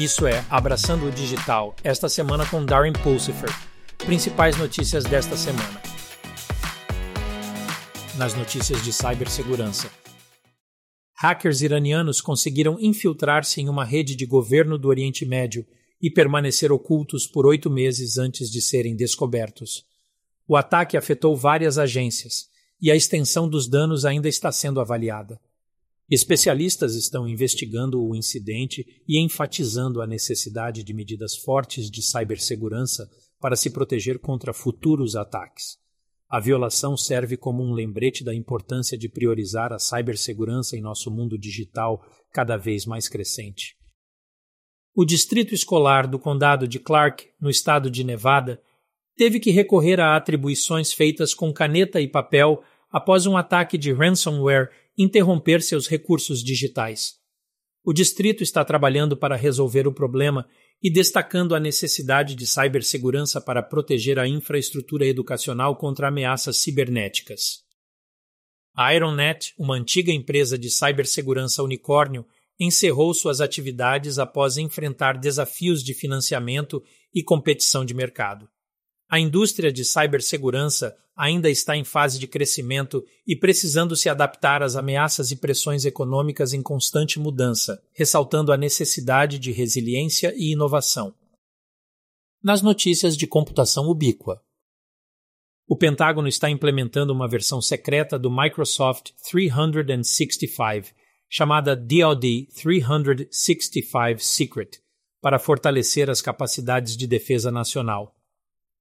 Isso é Abraçando o Digital, esta semana com Darren Pulsifer. Principais notícias desta semana. Nas notícias de cibersegurança. Hackers iranianos conseguiram infiltrar-se em uma rede de governo do Oriente Médio e permanecer ocultos por oito meses antes de serem descobertos. O ataque afetou várias agências e a extensão dos danos ainda está sendo avaliada. Especialistas estão investigando o incidente e enfatizando a necessidade de medidas fortes de cibersegurança para se proteger contra futuros ataques. A violação serve como um lembrete da importância de priorizar a cibersegurança em nosso mundo digital cada vez mais crescente. O Distrito Escolar do Condado de Clark, no estado de Nevada, teve que recorrer a atribuições feitas com caneta e papel após um ataque de ransomware interromper seus recursos digitais. O distrito está trabalhando para resolver o problema e destacando a necessidade de cibersegurança para proteger a infraestrutura educacional contra ameaças cibernéticas. A Ironnet, uma antiga empresa de cibersegurança unicórnio, encerrou suas atividades após enfrentar desafios de financiamento e competição de mercado. A indústria de cibersegurança ainda está em fase de crescimento e precisando se adaptar às ameaças e pressões econômicas em constante mudança, ressaltando a necessidade de resiliência e inovação. Nas notícias de computação ubíqua. O Pentágono está implementando uma versão secreta do Microsoft 365, chamada DoD 365 Secret, para fortalecer as capacidades de defesa nacional.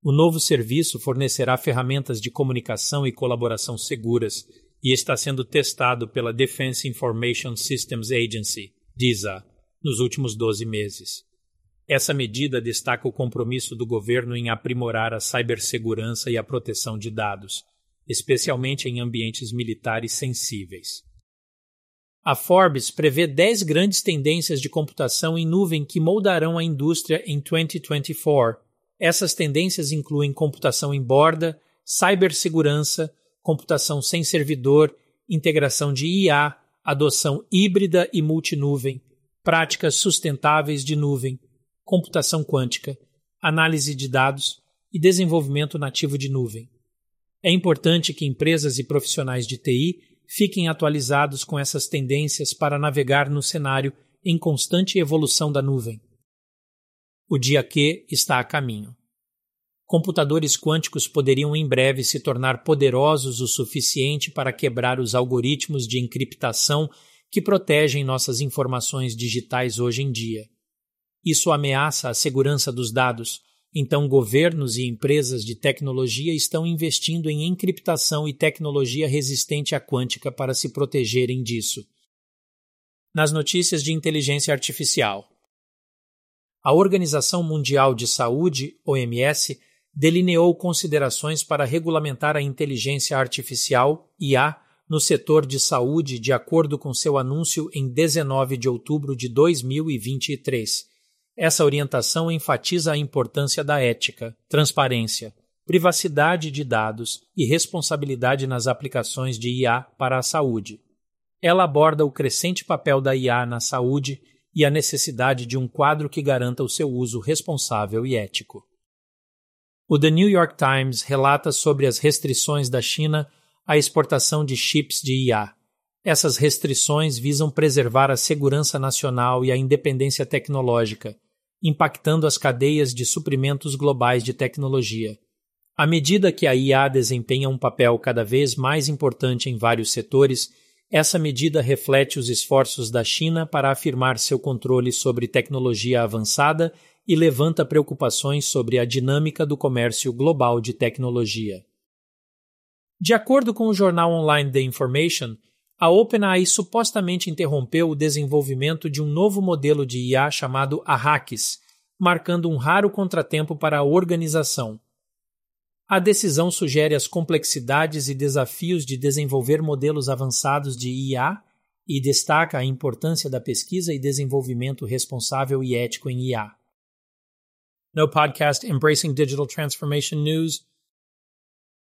O novo serviço fornecerá ferramentas de comunicação e colaboração seguras e está sendo testado pela Defense Information Systems Agency, DISA, nos últimos 12 meses. Essa medida destaca o compromisso do governo em aprimorar a cibersegurança e a proteção de dados, especialmente em ambientes militares sensíveis. A Forbes prevê 10 grandes tendências de computação em nuvem que moldarão a indústria em 2024 essas tendências incluem computação em borda, cibersegurança, computação sem servidor, integração de IA, adoção híbrida e multinuvem, práticas sustentáveis de nuvem, computação quântica, análise de dados e desenvolvimento nativo de nuvem. É importante que empresas e profissionais de TI fiquem atualizados com essas tendências para navegar no cenário em constante evolução da nuvem. O dia Q está a caminho. Computadores quânticos poderiam em breve se tornar poderosos o suficiente para quebrar os algoritmos de encriptação que protegem nossas informações digitais hoje em dia. Isso ameaça a segurança dos dados, então governos e empresas de tecnologia estão investindo em encriptação e tecnologia resistente à quântica para se protegerem disso. Nas notícias de inteligência artificial, a Organização Mundial de Saúde, OMS, delineou considerações para regulamentar a inteligência artificial, IA, no setor de saúde, de acordo com seu anúncio em 19 de outubro de 2023. Essa orientação enfatiza a importância da ética, transparência, privacidade de dados e responsabilidade nas aplicações de IA para a saúde. Ela aborda o crescente papel da IA na saúde e a necessidade de um quadro que garanta o seu uso responsável e ético. O The New York Times relata sobre as restrições da China à exportação de chips de IA. Essas restrições visam preservar a segurança nacional e a independência tecnológica, impactando as cadeias de suprimentos globais de tecnologia. À medida que a IA desempenha um papel cada vez mais importante em vários setores, essa medida reflete os esforços da China para afirmar seu controle sobre tecnologia avançada e levanta preocupações sobre a dinâmica do comércio global de tecnologia. De acordo com o jornal online The Information, a OpenAI supostamente interrompeu o desenvolvimento de um novo modelo de IA chamado Arrakis, marcando um raro contratempo para a organização. A decisão sugere as complexidades e desafios de desenvolver modelos avançados de IA e destaca a importância da pesquisa e desenvolvimento responsável e ético em IA. No podcast Embracing Digital Transformation News.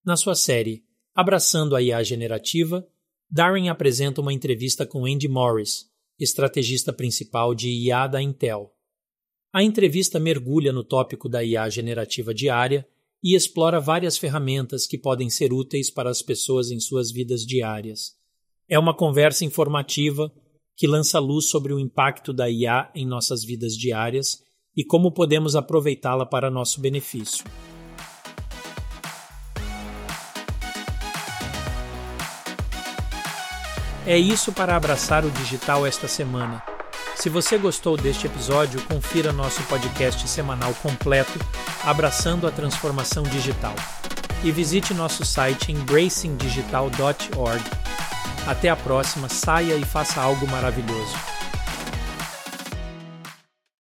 Na sua série Abraçando a IA Generativa, Darren apresenta uma entrevista com Andy Morris, estrategista principal de IA da Intel. A entrevista mergulha no tópico da IA generativa diária e explora várias ferramentas que podem ser úteis para as pessoas em suas vidas diárias. É uma conversa informativa que lança luz sobre o impacto da IA em nossas vidas diárias e como podemos aproveitá-la para nosso benefício. É isso para abraçar o digital esta semana. Se você gostou deste episódio, confira nosso podcast semanal completo Abraçando a Transformação Digital e visite nosso site embracingdigital.org. Até a próxima, saia e faça algo maravilhoso.